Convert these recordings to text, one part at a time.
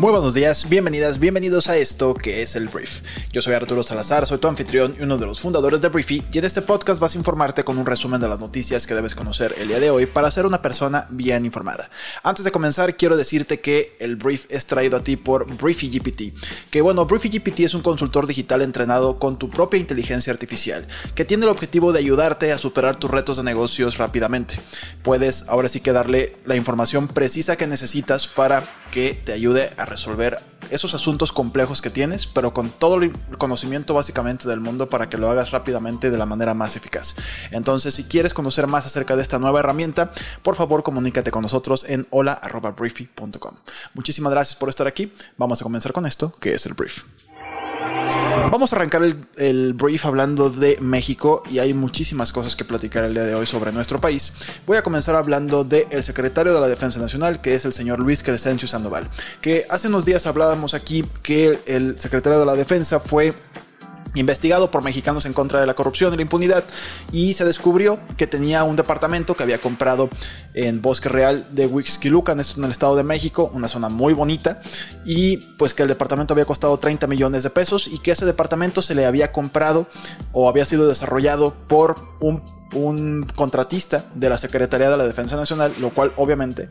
Muy buenos días, bienvenidas, bienvenidos a esto que es el Brief. Yo soy Arturo Salazar, soy tu anfitrión y uno de los fundadores de Briefy y en este podcast vas a informarte con un resumen de las noticias que debes conocer el día de hoy para ser una persona bien informada. Antes de comenzar quiero decirte que el Brief es traído a ti por Briefy GPT, que bueno, Briefy GPT es un consultor digital entrenado con tu propia inteligencia artificial, que tiene el objetivo de ayudarte a superar tus retos de negocios rápidamente. Puedes ahora sí que darle la información precisa que necesitas para que te ayude a resolver esos asuntos complejos que tienes, pero con todo el conocimiento básicamente del mundo para que lo hagas rápidamente de la manera más eficaz. Entonces, si quieres conocer más acerca de esta nueva herramienta, por favor comunícate con nosotros en hola.briefy.com. Muchísimas gracias por estar aquí. Vamos a comenzar con esto, que es el brief. Vamos a arrancar el, brief hablando de México y hay muchísimas cosas que platicar el día de hoy sobre nuestro país. Voy a comenzar hablando del secretario de la Defensa Nacional, que es el señor Luis Crescencio Sandoval, que hace unos días hablábamos aquí que el secretario de la Defensa fue investigado por mexicanos en contra de la corrupción y la impunidad y se descubrió que tenía un departamento que había comprado en Bosque Real de Huixquilucan, en el Estado de México, una zona muy bonita y pues que el departamento había costado 30 millones de pesos y que ese departamento se le había comprado o había sido desarrollado por un, un contratista de la Secretaría de la Defensa Nacional, lo cual obviamente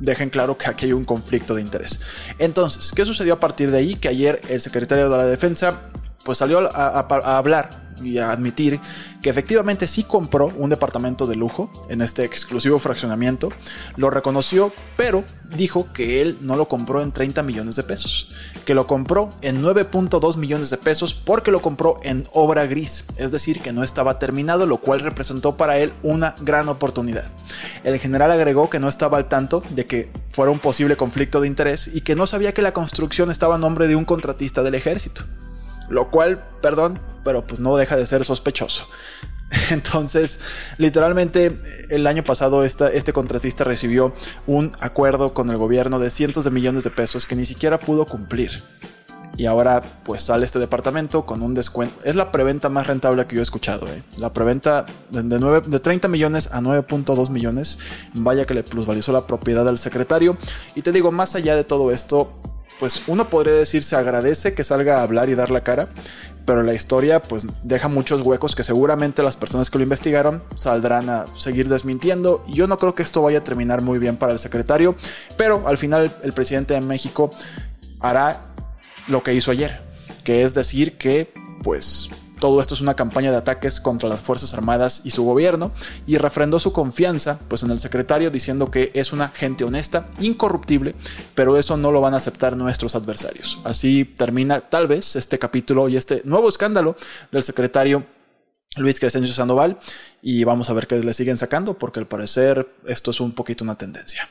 dejen claro que aquí hay un conflicto de interés. Entonces, ¿qué sucedió a partir de ahí? Que ayer el secretario de la Defensa pues salió a, hablar y a admitir que efectivamente sí compró un departamento de lujo en este exclusivo fraccionamiento, lo reconoció, pero dijo que él no lo compró en 30 millones de pesos, que lo compró en 9.2 millones de pesos porque lo compró en obra gris, es decir, que no estaba terminado, lo cual representó para él una gran oportunidad. El general agregó que no estaba al tanto de que fuera un posible conflicto de interés y que no sabía que la construcción estaba a nombre de un contratista del ejército. Lo cual, perdón, pero pues no deja de ser sospechoso. Entonces, literalmente, el año pasado este contratista recibió un acuerdo con el gobierno de cientos de millones de pesos que ni siquiera pudo cumplir. Y ahora pues sale este departamento con un descuento. Es la preventa más rentable que yo he escuchado. ¿eh? La preventa de, de 30 millones a 9.2 millones. Vaya que le plusvalizó la propiedad al secretario. Y te digo, más allá de todo esto, pues uno podría decir se agradece que salga a hablar y dar la cara, pero la historia pues deja muchos huecos que seguramente las personas que lo investigaron saldrán a seguir desmintiendo. Y yo no creo que esto vaya a terminar muy bien para el secretario, pero al final el presidente de México hará lo que hizo ayer, que es decir que pues todo esto es una campaña de ataques contra las Fuerzas Armadas y su gobierno y refrendó su confianza pues en el secretario diciendo que es una gente honesta, incorruptible, pero eso no lo van a aceptar nuestros adversarios. Así termina tal vez este capítulo y este nuevo escándalo del secretario Luis Crescencio Sandoval y vamos a ver qué le siguen sacando porque al parecer esto es un poquito una tendencia.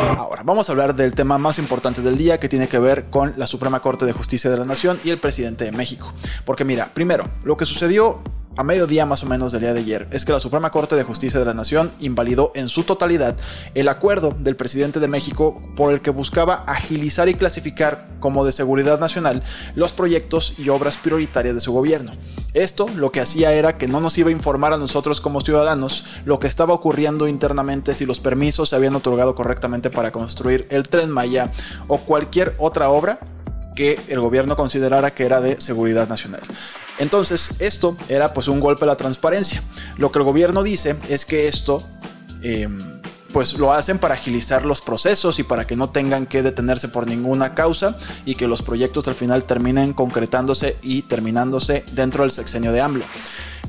Ahora, vamos a hablar del tema más importante del día que tiene que ver con la Suprema Corte de Justicia de la Nación y el presidente de México. Porque mira, primero, lo que sucedió a mediodía más o menos del día de ayer es que la Suprema Corte de Justicia de la Nación invalidó en su totalidad el acuerdo del presidente de México por el que buscaba agilizar y clasificar como de seguridad nacional los proyectos y obras prioritarias de su gobierno. Esto lo que hacía era que no nos iba a informar a nosotros como ciudadanos lo que estaba ocurriendo internamente si los permisos se habían otorgado correctamente para construir el tren Maya o cualquier otra obra que el gobierno considerara que era de seguridad nacional. Entonces, esto era pues un golpe a la transparencia. Lo que el gobierno dice es que esto... Em, pues lo hacen para agilizar los procesos y para que no tengan que detenerse por ninguna causa y que los proyectos al final terminen concretándose y terminándose dentro del sexenio de AMLO.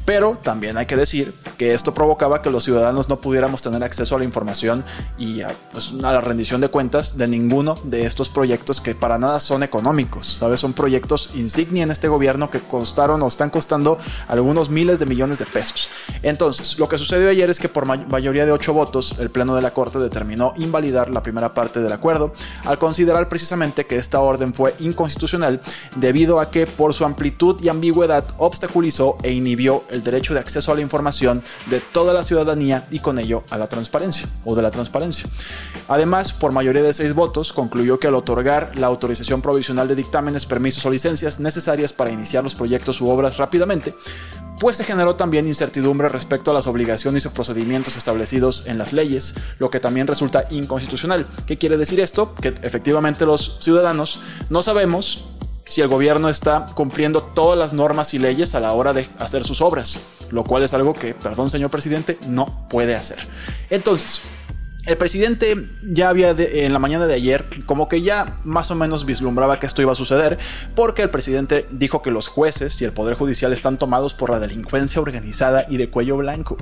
Pero también hay que decir que esto provocaba que los ciudadanos no pudiéramos tener acceso a la información y a, pues, a, la rendición de cuentas de ninguno de estos proyectos que para nada son económicos, ¿sabes? Son proyectos insignia en este gobierno que costaron o están costando algunos miles de millones de pesos. Entonces, lo que sucedió ayer es que por mayoría de ocho votos, el Pleno de la Corte determinó invalidar la primera parte del acuerdo al considerar precisamente que esta orden fue inconstitucional debido a que por su amplitud y ambigüedad obstaculizó e inhibió el derecho de acceso a la información de toda la ciudadanía y con ello a la transparencia o de la transparencia. Además, por mayoría de seis votos, concluyó que al otorgar la autorización provisional de dictámenes, permisos o licencias necesarias para iniciar los proyectos u obras rápidamente, pues se generó también incertidumbre respecto a las obligaciones y procedimientos establecidos en las leyes, lo que también resulta inconstitucional. ¿Qué quiere decir esto? Que efectivamente los ciudadanos no sabemos si el gobierno está cumpliendo todas las normas y leyes a la hora de hacer sus obras, lo cual es algo que, perdón señor presidente, no puede hacer. Entonces, el presidente ya había en la mañana de ayer como que ya más o menos vislumbraba que esto iba a suceder porque el presidente dijo que los jueces y el poder judicial están tomados por la delincuencia organizada y de cuello blanco.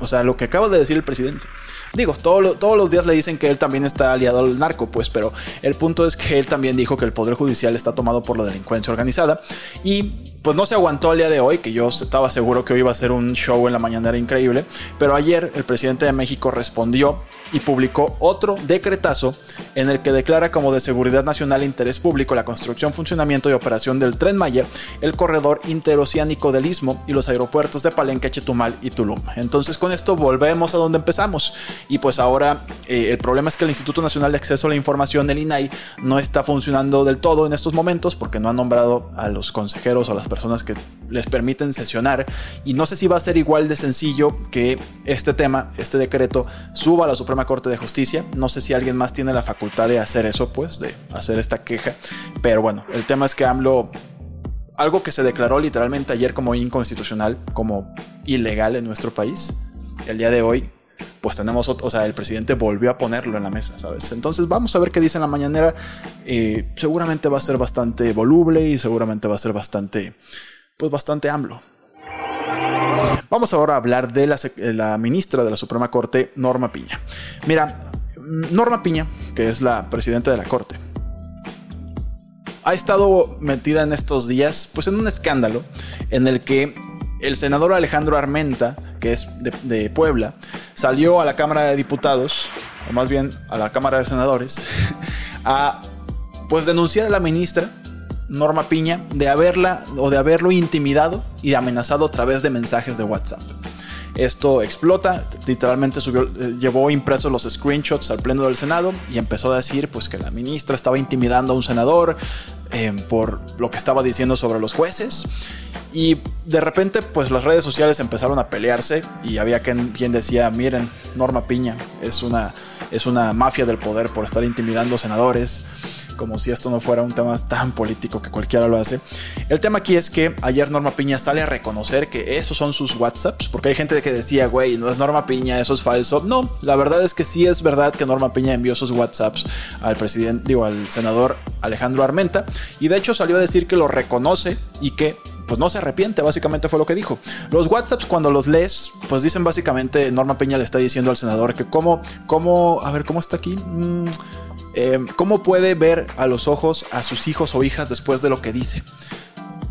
o sea, lo que acaba de decir el presidente. Digo, todos los días le dicen que él también está aliado al narco, pues, pero el punto es que él también dijo que el poder judicial está tomado por la delincuencia organizada y pues no se aguantó el día de hoy, que yo estaba seguro que hoy iba a ser un show en la mañanera increíble, pero ayer el presidente de México respondió y publicó otro decretazo en el que declara como de seguridad nacional e interés público la construcción, funcionamiento y operación del Tren Maya, el corredor interoceánico del Istmo y los aeropuertos de Palenque, Chetumal y Tulum. Entonces con esto volvemos a donde empezamos y pues ahora eh, el problema es que el Instituto Nacional de Acceso a la Información, el INAI, no está funcionando del todo en estos momentos porque no ha nombrado a los consejeros o a las personas que les permiten sesionar y no sé si va a ser igual de sencillo que este tema, este decreto, suba a la Suprema Corte de Justicia. No sé si alguien más tiene la facultad de hacer eso, pues, de hacer esta queja. Pero bueno, el tema es que AMLO, algo que se declaró literalmente ayer como inconstitucional, como ilegal en nuestro país, el día de hoy pues tenemos otro, o sea, el presidente volvió a ponerlo en la mesa, ¿sabes? Entonces vamos a ver qué dice en la mañanera. Eh, seguramente va a ser bastante voluble y seguramente va a ser bastante, pues bastante AMLO. Vamos ahora a hablar de la, la ministra de la Suprema Corte, Norma Piña. Mira, Norma Piña, que es la presidenta de la Corte, ha estado metida en estos días, pues en un escándalo en el que el senador Alejandro Armenta, que es de, Puebla, salió a la Cámara de Diputados, o más bien a la Cámara de Senadores, a pues denunciar a la ministra Norma Piña de haberla o de haberlo intimidado y amenazado a través de mensajes de WhatsApp. Esto explota, literalmente subió, eh, llevó impresos los screenshots al pleno del Senado y empezó a decir pues que la ministra estaba intimidando a un senador eh, por lo que estaba diciendo sobre los jueces. Y de repente, pues las redes sociales empezaron a pelearse y había quien, decía, miren, Norma Piña es una, es una mafia del poder por estar intimidando senadores, como si esto no fuera un tema tan político que cualquiera lo hace. El tema aquí es que ayer Norma Piña sale a reconocer que esos son sus WhatsApps, porque hay gente que decía, güey, no es Norma Piña, eso es falso. No, la verdad es que sí es verdad que Norma Piña envió sus WhatsApps al presidente, digo, al senador Alejandro Armenta, y de hecho salió a decir que lo reconoce y que pues no se arrepiente, básicamente fue lo que dijo. Los WhatsApps cuando los lees, pues dicen básicamente, Norma Peña le está diciendo al senador que cómo, cómo, a ver, ¿cómo está aquí? Mm, eh, ¿Cómo puede ver a los ojos a sus hijos o hijas después de lo que dice?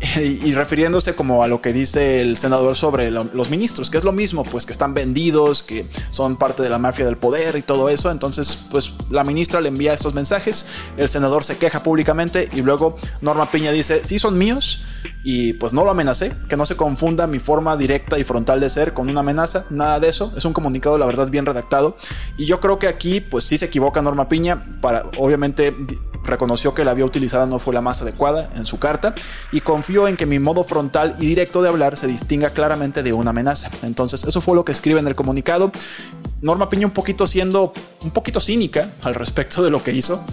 y refiriéndose como a lo que dice el senador sobre los ministros, que es lo mismo, pues que están vendidos, que son parte de la mafia del poder y todo eso. Entonces, pues la ministra le envía estos mensajes, el senador se queja públicamente y luego Norma Piña dice, sí son míos y pues no lo amenacé, que no se confunda mi forma directa y frontal de ser con una amenaza, nada de eso, es un comunicado la verdad bien redactado y yo creo que aquí pues sí se equivoca Norma Piña para obviamente reconoció que la vía utilizada no fue la más adecuada en su carta y confió en que mi modo frontal y directo de hablar se distinga claramente de una amenaza. Entonces, eso fue lo que escribe en el comunicado. Norma Piña un poquito siendo un poquito cínica al respecto de lo que hizo.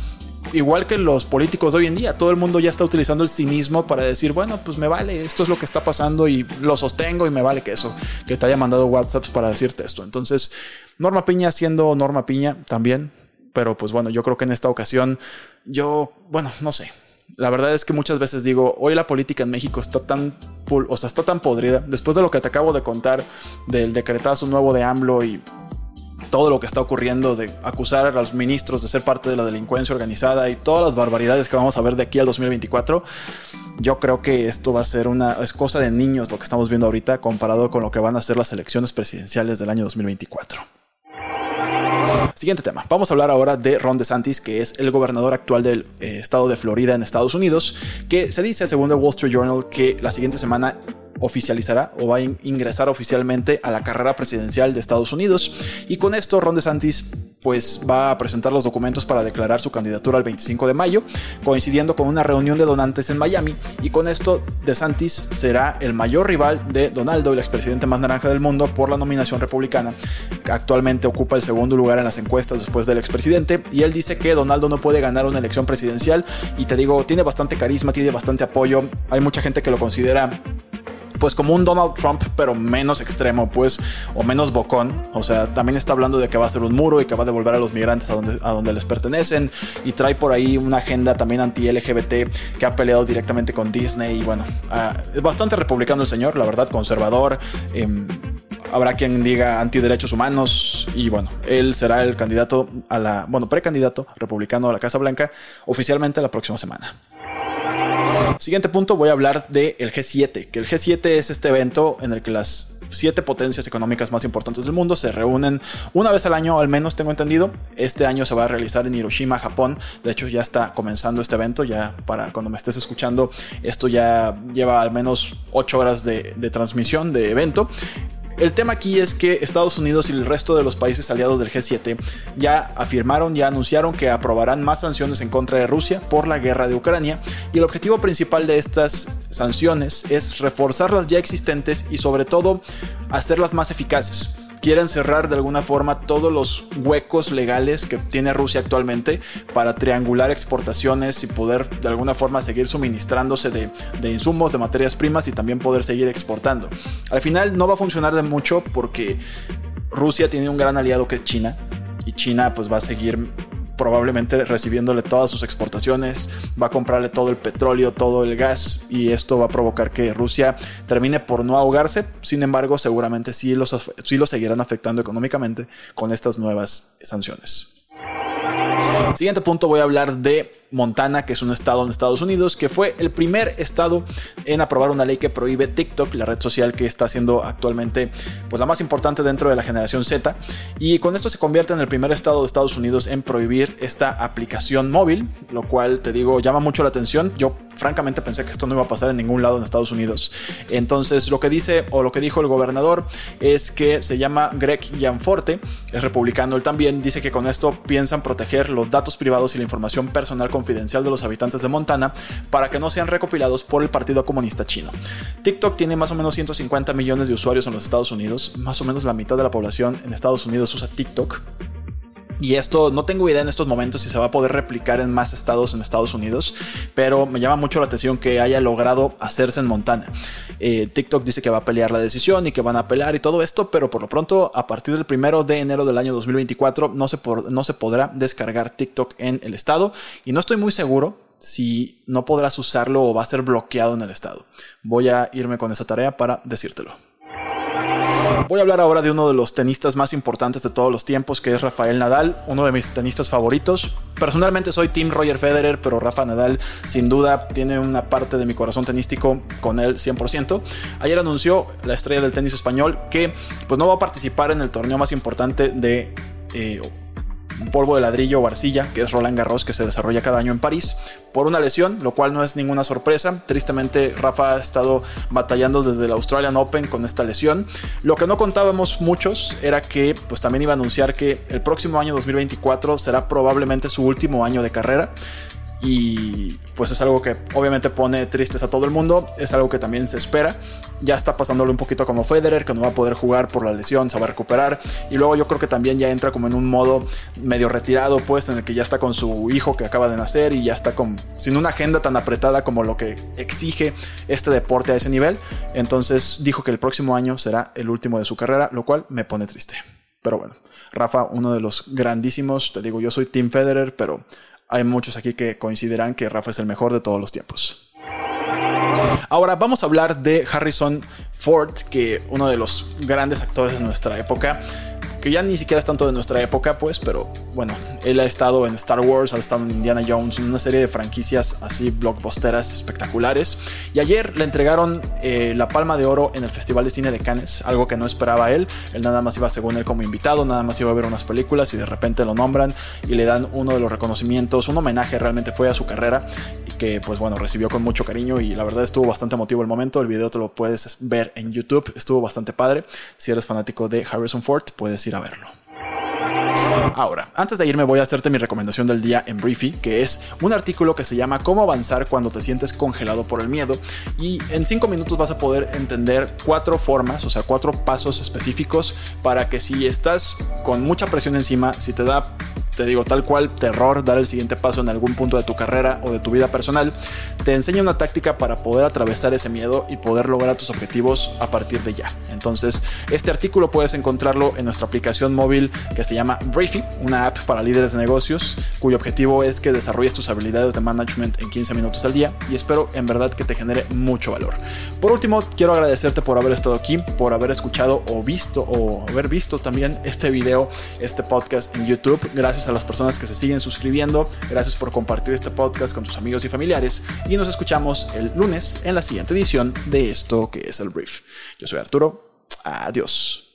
Igual que los políticos de hoy en día, todo el mundo ya está utilizando el cinismo para decir, bueno, pues me vale, esto es lo que está pasando y lo sostengo y me vale que eso, que te haya mandado WhatsApps para decirte esto. Entonces, Norma Piña siendo Norma Piña también, pero pues bueno, yo creo que en esta ocasión yo, bueno, no sé. La verdad es que muchas veces digo, hoy la política en México está tan, o sea, está tan podrida. Después de lo que te acabo de contar del decretazo nuevo de AMLO y todo lo que está ocurriendo de acusar a los ministros de ser parte de la delincuencia organizada y todas las barbaridades que vamos a ver de aquí al 2024, yo creo que esto va a ser una es cosa de niños lo que estamos viendo ahorita comparado con lo que van a ser las elecciones presidenciales del año 2024. Siguiente tema. Vamos a hablar ahora de Ron DeSantis, que es el gobernador actual del eh, estado de Florida en Estados Unidos, que se dice, según el Wall Street Journal, que la siguiente semana oficializará o va a ingresar oficialmente a la carrera presidencial de Estados Unidos. Y con esto Ron DeSantis pues va a presentar los documentos para declarar su candidatura el 25 de mayo, coincidiendo con una reunión de donantes en Miami. Y con esto DeSantis será el mayor rival de Donaldo, el expresidente más naranja del mundo, por la nominación republicana. Actualmente ocupa el segundo lugar en las encuestas después del expresidente. Y él dice que Donaldo no puede ganar una elección presidencial. Y te digo, tiene bastante carisma, tiene bastante apoyo. Hay mucha gente que lo considera pues como un Donald Trump, pero menos extremo, pues, o menos bocón. O sea, también está hablando de que va a ser un muro y que va a devolver a los migrantes a donde, a donde les pertenecen. Y trae por ahí una agenda también anti-LGBT que ha peleado directamente con Disney. Y bueno, ah, es bastante republicano el señor, la verdad, conservador. Em, habrá quien diga antiderechos humanos y bueno, él será el candidato a la, bueno, precandidato republicano a la Casa Blanca oficialmente la próxima semana. Siguiente punto, voy a hablar del G7, que el G7 es este evento en el que las siete potencias económicas más importantes del mundo se reúnen una vez al año, al menos tengo entendido. Este año se va a realizar en Hiroshima, Japón. De hecho, ya está comenzando este evento. Ya para cuando me estés escuchando, esto ya lleva al menos ocho horas de, de transmisión de evento. El tema aquí es que Estados Unidos y el resto de los países aliados del G7 ya afirmaron, ya anunciaron que aprobarán más sanciones en contra de Rusia por la guerra de Ucrania. Y el objetivo principal de estas sanciones es reforzar las ya existentes y sobre todo hacerlas más eficaces quieren cerrar de alguna forma todos los huecos legales que tiene Rusia actualmente para triangular exportaciones y poder de alguna forma seguir suministrándose de, de, insumos, de materias primas y también poder seguir exportando. Al final no va a funcionar de mucho porque Rusia tiene un gran aliado que es China y China pues va a seguir probablemente recibiéndole todas sus exportaciones, va a comprarle todo el petróleo, todo el gas y esto va a provocar que Rusia termine por no ahogarse. Sin embargo, seguramente sí los, sí los seguirán afectando económicamente con estas nuevas sanciones. Siguiente punto voy a hablar de Montana, que es un estado en Estados Unidos, que fue el primer estado en aprobar una ley que prohíbe TikTok, la red social que está siendo actualmente pues, la más importante dentro de la generación Z. Y con esto se convierte en el primer estado de Estados Unidos en prohibir esta aplicación móvil, lo cual te digo llama mucho la atención. Yo francamente pensé que esto no iba a pasar en ningún lado en Estados Unidos. Entonces lo que dice o lo que dijo el gobernador es que se llama Greg Gianforte, es republicano él también, dice que con esto piensan proteger los datos privados y la información personal confidencial de los habitantes de Montana para que no sean recopilados por el Partido Comunista Chino. TikTok tiene más o menos 150 millones de usuarios en los Estados Unidos, más o menos la mitad de la población en Estados Unidos usa TikTok. Y esto no tengo idea en estos momentos si se va a poder replicar en más estados en Estados Unidos, pero me llama mucho la atención que haya logrado hacerse en Montana. Eh, TikTok dice que va a pelear la decisión y que van a apelar y todo esto, pero por lo pronto a partir del primero de enero del año 2024 no se, no se podrá descargar TikTok en el estado y no estoy muy seguro si no podrás usarlo o va a ser bloqueado en el estado. Voy a irme con esa tarea para decírtelo. Voy a hablar ahora de uno de los tenistas más importantes de todos los tiempos, que es Rafael Nadal, uno de mis tenistas favoritos. Personalmente soy Team Roger Federer, pero Rafa Nadal sin duda tiene una parte de mi corazón tenístico con él 100%. Ayer anunció la estrella del tenis español que pues no va a participar en el torneo más importante de... Eh, polvo de ladrillo o arcilla, que es Roland Garros, que se desarrolla cada año en París, por una lesión, lo cual no es ninguna sorpresa. Tristemente, Rafa ha estado batallando desde el Australian Open con esta lesión. Lo que no contábamos muchos era que pues también iba a anunciar que el próximo año 2024 será probablemente su último año de carrera y pues es algo que obviamente pone tristes a todo el mundo, es algo que también se espera. Ya está pasándole un poquito como Federer, que no va a poder jugar por la lesión, se va a recuperar. Y luego yo creo que también ya entra como en un modo medio retirado, pues en el que ya está con su hijo que acaba de nacer y ya está con, sin una agenda tan apretada como lo que exige este deporte a ese nivel. Entonces dijo que el próximo año será el último de su carrera, lo cual me pone triste. Pero bueno, Rafa, uno de los grandísimos, te digo, yo soy Team Federer, pero hay muchos aquí que coincidirán que Rafa es el mejor de todos los tiempos. Ahora vamos a hablar de Harrison Ford, que uno de los grandes actores de nuestra época que ya ni siquiera es tanto de nuestra época, pues, pero bueno, él ha estado en Star Wars, ha estado en Indiana Jones, en una serie de franquicias así blockbusteras espectaculares. Y ayer le entregaron eh, la Palma de Oro en el Festival de Cine de Cannes, algo que no esperaba él. Él nada más iba según él como invitado, nada más iba a ver unas películas y de repente lo nombran y le dan uno de los reconocimientos, un homenaje realmente fue a su carrera que pues bueno, recibió con mucho cariño y la verdad estuvo bastante emotivo el momento. El video te lo puedes ver en YouTube, estuvo bastante padre. Si eres fanático de Harrison Ford, puedes ir a verlo. Ahora, antes de irme voy a hacerte mi recomendación del día en Briefy, que es un artículo que se llama Cómo avanzar cuando te sientes congelado por el miedo. Y en 5 minutos vas a poder entender cuatro formas, o sea, cuatro pasos específicos para que si estás con mucha presión encima, si te da te digo, tal cual, terror, dar el siguiente paso en algún punto de tu carrera o de tu vida personal, te enseña una táctica para poder atravesar ese miedo y poder lograr tus objetivos a partir de ya. Entonces, este artículo puedes encontrarlo en nuestra aplicación móvil que se llama Briefy, una app para líderes de negocios, cuyo objetivo es que desarrolles tus habilidades de management en 15 minutos al día y espero en verdad que te genere mucho valor. Por último, quiero agradecerte por haber estado aquí, por haber escuchado o visto o haber visto también este video, este podcast en YouTube. A las personas que se siguen suscribiendo. Gracias por compartir este podcast con tus amigos y familiares. Y nos escuchamos el lunes en la siguiente edición de esto que es el Brief. Yo soy Arturo. Adiós.